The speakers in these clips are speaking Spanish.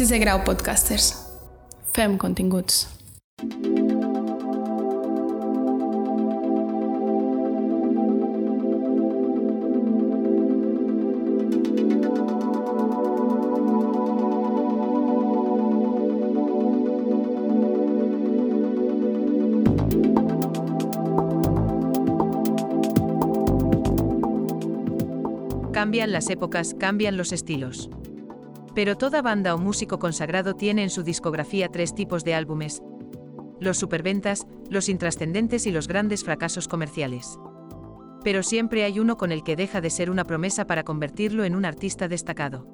Si se grau podcasters. Fem continguts. Cambian las épocas, cambian los estilos. Pero toda banda o músico consagrado tiene en su discografía tres tipos de álbumes. Los superventas, los intrascendentes y los grandes fracasos comerciales. Pero siempre hay uno con el que deja de ser una promesa para convertirlo en un artista destacado.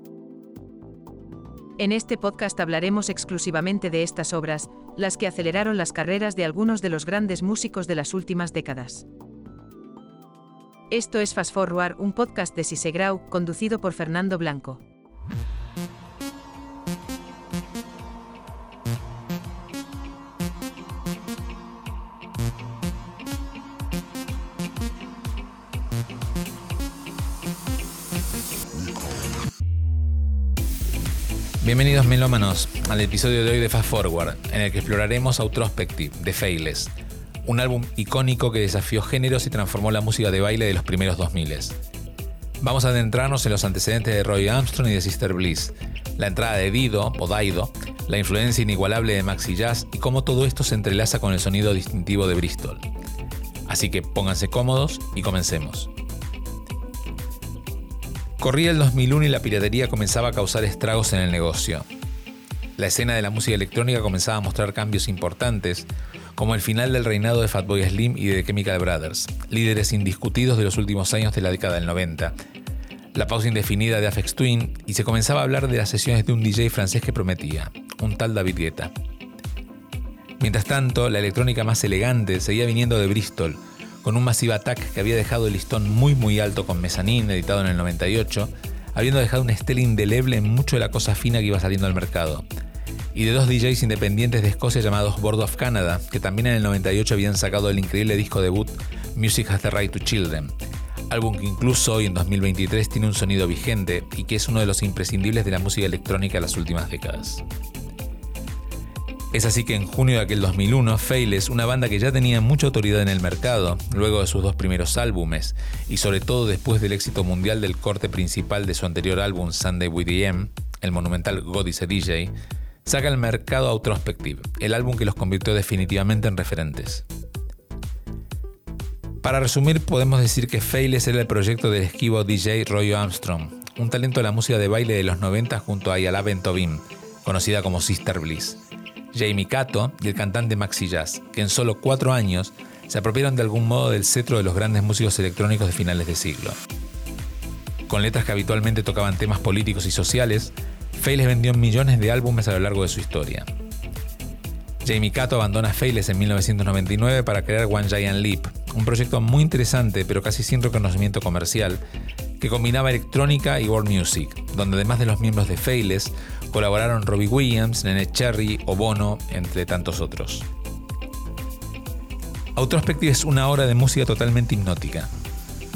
En este podcast hablaremos exclusivamente de estas obras, las que aceleraron las carreras de algunos de los grandes músicos de las últimas décadas. Esto es Fast Forward, un podcast de Sisegrau, conducido por Fernando Blanco. Bienvenidos melómanos al episodio de hoy de Fast Forward, en el que exploraremos Outrospective de Fayless, un álbum icónico que desafió géneros y transformó la música de baile de los primeros 2000. Vamos a adentrarnos en los antecedentes de Roy Armstrong y de Sister Bliss, la entrada de Dido o Daido, la influencia inigualable de Maxi Jazz y cómo todo esto se entrelaza con el sonido distintivo de Bristol. Así que pónganse cómodos y comencemos. Corría el 2001 y la piratería comenzaba a causar estragos en el negocio. La escena de la música electrónica comenzaba a mostrar cambios importantes, como el final del reinado de Fatboy Slim y de Chemical Brothers, líderes indiscutidos de los últimos años de la década del 90, la pausa indefinida de Afex Twin y se comenzaba a hablar de las sesiones de un DJ francés que prometía, un tal David Guetta. Mientras tanto, la electrónica más elegante seguía viniendo de Bristol, con un Massive Attack que había dejado el listón muy muy alto con Mezzanine, editado en el 98, habiendo dejado una estela indeleble en mucho de la cosa fina que iba saliendo al mercado, y de dos DJs independientes de Escocia llamados Board of Canada, que también en el 98 habían sacado el increíble disco debut Music Has the Right to Children, álbum que incluso hoy en 2023 tiene un sonido vigente y que es uno de los imprescindibles de la música electrónica de las últimas décadas. Es así que en junio de aquel 2001, Fayless, una banda que ya tenía mucha autoridad en el mercado, luego de sus dos primeros álbumes, y sobre todo después del éxito mundial del corte principal de su anterior álbum Sunday with DM, el monumental God is a DJ, saca al mercado Outrospective, el álbum que los convirtió definitivamente en referentes. Para resumir, podemos decir que Failess era el proyecto del esquivo DJ Roy Armstrong, un talento de la música de baile de los 90 junto a Ayala Bentobin, conocida como Sister Bliss, Jamie Cato y el cantante Maxi Jazz, que en solo cuatro años se apropiaron de algún modo del cetro de los grandes músicos electrónicos de finales de siglo. Con letras que habitualmente tocaban temas políticos y sociales, Fayless vendió millones de álbumes a lo largo de su historia. Jamie Cato abandona Fayless en 1999 para crear One Giant Leap, un proyecto muy interesante pero casi sin reconocimiento comercial, que combinaba electrónica y world music, donde además de los miembros de Fayless, colaboraron Robbie Williams, Nene Cherry o Bono, entre tantos otros. Outrospective es una obra de música totalmente hipnótica.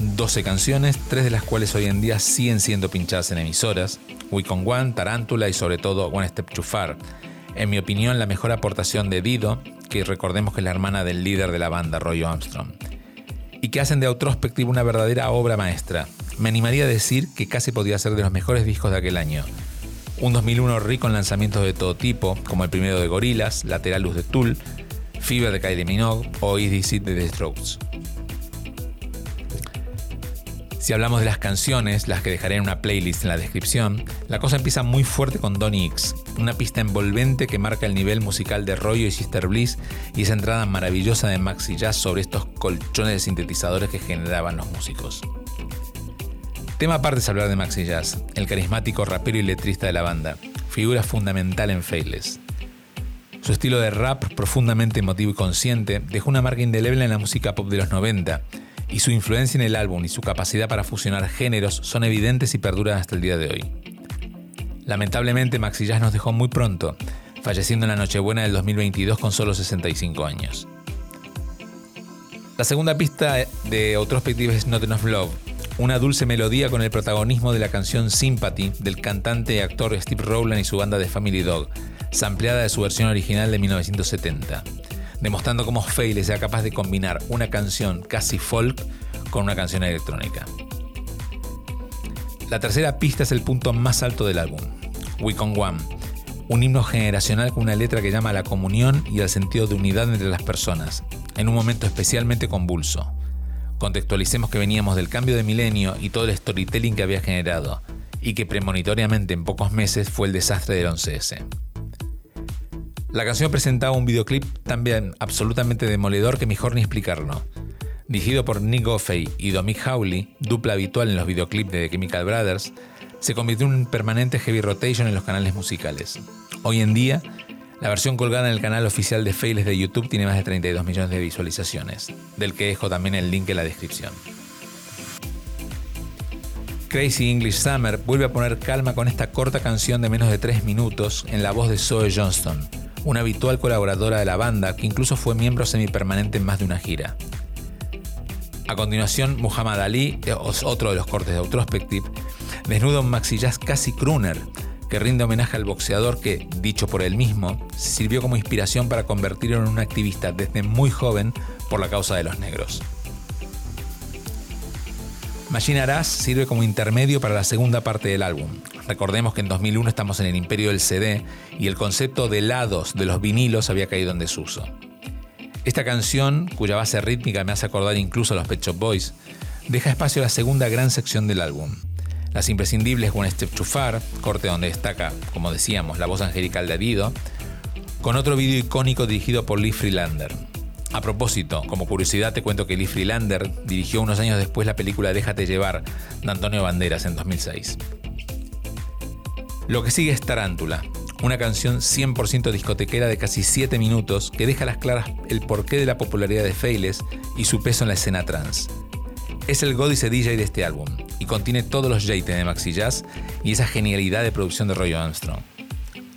12 canciones, tres de las cuales hoy en día siguen siendo pinchadas en emisoras, We Con One, Tarántula y sobre todo One Step Too Far. En mi opinión, la mejor aportación de Dido, que recordemos que es la hermana del líder de la banda, Roy Armstrong, y que hacen de Outrospective una verdadera obra maestra. Me animaría a decir que casi podía ser de los mejores discos de aquel año. Un 2001 rico en lanzamientos de todo tipo, como el primero de Gorillaz, Lateralus de Tool, Fever de Kylie Minogue o Easy Seed de The Strokes. Si hablamos de las canciones, las que dejaré en una playlist en la descripción, la cosa empieza muy fuerte con Donny X, una pista envolvente que marca el nivel musical de Rollo y Sister Bliss y esa entrada maravillosa de Maxi Jazz sobre estos colchones de sintetizadores que generaban los músicos. Tema aparte es hablar de Maxi Jazz, el carismático rapero y letrista de la banda, figura fundamental en Faithless. Su estilo de rap, profundamente emotivo y consciente, dejó una marca indeleble en la música pop de los 90 y su influencia en el álbum y su capacidad para fusionar géneros son evidentes y perduran hasta el día de hoy. Lamentablemente Maxi Jazz nos dejó muy pronto, falleciendo en la Nochebuena del 2022 con solo 65 años. La segunda pista de Outrospective es Not Enough Love, una dulce melodía con el protagonismo de la canción Sympathy del cantante y actor Steve Rowland y su banda de Family Dog, sampleada de su versión original de 1970, demostrando cómo Fayle sea capaz de combinar una canción casi folk con una canción electrónica. La tercera pista es el punto más alto del álbum, We Con One, un himno generacional con una letra que llama a la comunión y al sentido de unidad entre las personas, en un momento especialmente convulso. Contextualicemos que veníamos del cambio de milenio y todo el storytelling que había generado, y que premonitoriamente en pocos meses fue el desastre del 11S. La canción presentaba un videoclip también absolutamente demoledor que mejor ni explicarlo. Dirigido por Nick Goffey y Dominic Howley, dupla habitual en los videoclips de The Chemical Brothers, se convirtió en un permanente heavy rotation en los canales musicales. Hoy en día, la versión colgada en el canal oficial de Failes de YouTube tiene más de 32 millones de visualizaciones, del que dejo también el link en la descripción. Crazy English Summer vuelve a poner calma con esta corta canción de menos de 3 minutos en la voz de Zoe Johnston, una habitual colaboradora de la banda que incluso fue miembro semipermanente en más de una gira. A continuación, Muhammad Ali, otro de los cortes de Outrospective, desnuda un maxi jazz casi crooner, que rinde homenaje al boxeador que, dicho por él mismo, sirvió como inspiración para convertirlo en un activista desde muy joven por la causa de los negros. Machine Aras sirve como intermedio para la segunda parte del álbum. Recordemos que en 2001 estamos en el imperio del CD y el concepto de lados de los vinilos había caído en desuso. Esta canción, cuya base rítmica me hace acordar incluso a los Pet Shop Boys, deja espacio a la segunda gran sección del álbum. Las imprescindibles One Step Too Far, corte donde destaca, como decíamos, la voz angelical de Dido, con otro vídeo icónico dirigido por Lee Freelander. A propósito, como curiosidad te cuento que Lee Freelander dirigió unos años después la película Déjate llevar de Antonio Banderas en 2006. Lo que sigue es Tarántula, una canción 100% discotequera de casi 7 minutos que deja a las claras el porqué de la popularidad de Failes y su peso en la escena trans. Es el Godice DJ de este álbum y contiene todos los JT de Maxi Jazz y esa genialidad de producción de Roy Armstrong.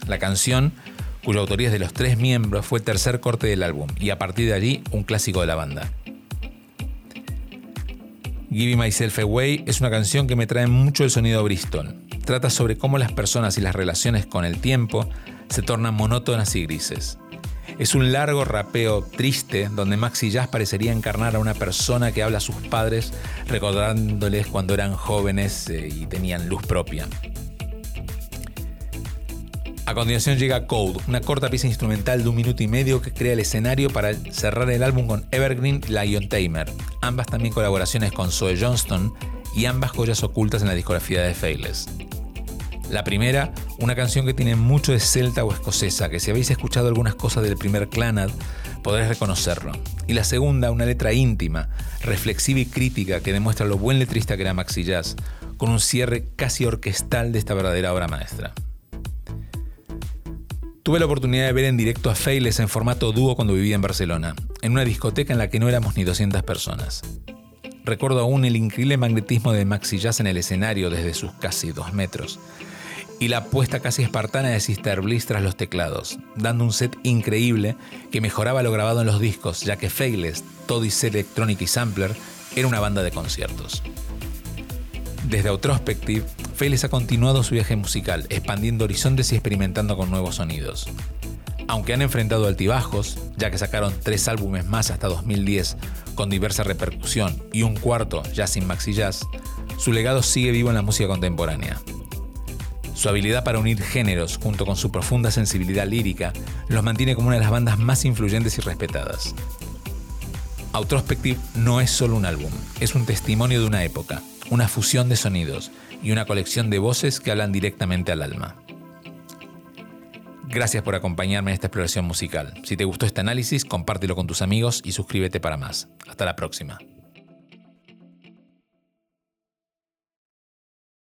La canción cuya autoría es de los tres miembros, fue el tercer corte del álbum y a partir de allí un clásico de la banda. Giving Myself Away es una canción que me trae mucho el sonido Bristol. Trata sobre cómo las personas y las relaciones con el tiempo se tornan monótonas y grises. Es un largo rapeo triste donde Maxi Jazz parecería encarnar a una persona que habla a sus padres recordándoles cuando eran jóvenes eh, y tenían luz propia. A continuación llega Code, una corta pieza instrumental de un minuto y medio que crea el escenario para cerrar el álbum con Evergreen y Lion Tamer, ambas también colaboraciones con Zoe Johnston y ambas joyas ocultas en la discografía de Faithless. La primera, una canción que tiene mucho de celta o escocesa, que si habéis escuchado algunas cosas del primer Clanad, podréis reconocerlo. Y la segunda, una letra íntima, reflexiva y crítica que demuestra lo buen letrista que era Maxi Jazz, con un cierre casi orquestal de esta verdadera obra maestra. Tuve la oportunidad de ver en directo a Failes en formato dúo cuando vivía en Barcelona, en una discoteca en la que no éramos ni 200 personas. Recuerdo aún el increíble magnetismo de Maxi Jazz en el escenario desde sus casi dos metros y la apuesta casi espartana de Sister Bliss tras los teclados, dando un set increíble que mejoraba lo grabado en los discos, ya que Failes, Todis Electronic y Sampler era una banda de conciertos. Desde Outrospective, Félix ha continuado su viaje musical, expandiendo horizontes y experimentando con nuevos sonidos. Aunque han enfrentado altibajos, ya que sacaron tres álbumes más hasta 2010 con diversa repercusión y un cuarto ya sin maxi jazz, su legado sigue vivo en la música contemporánea. Su habilidad para unir géneros junto con su profunda sensibilidad lírica los mantiene como una de las bandas más influyentes y respetadas. Outrospective no es solo un álbum, es un testimonio de una época, una fusión de sonidos y una colección de voces que hablan directamente al alma. Gracias por acompañarme en esta exploración musical. Si te gustó este análisis, compártelo con tus amigos y suscríbete para más. Hasta la próxima.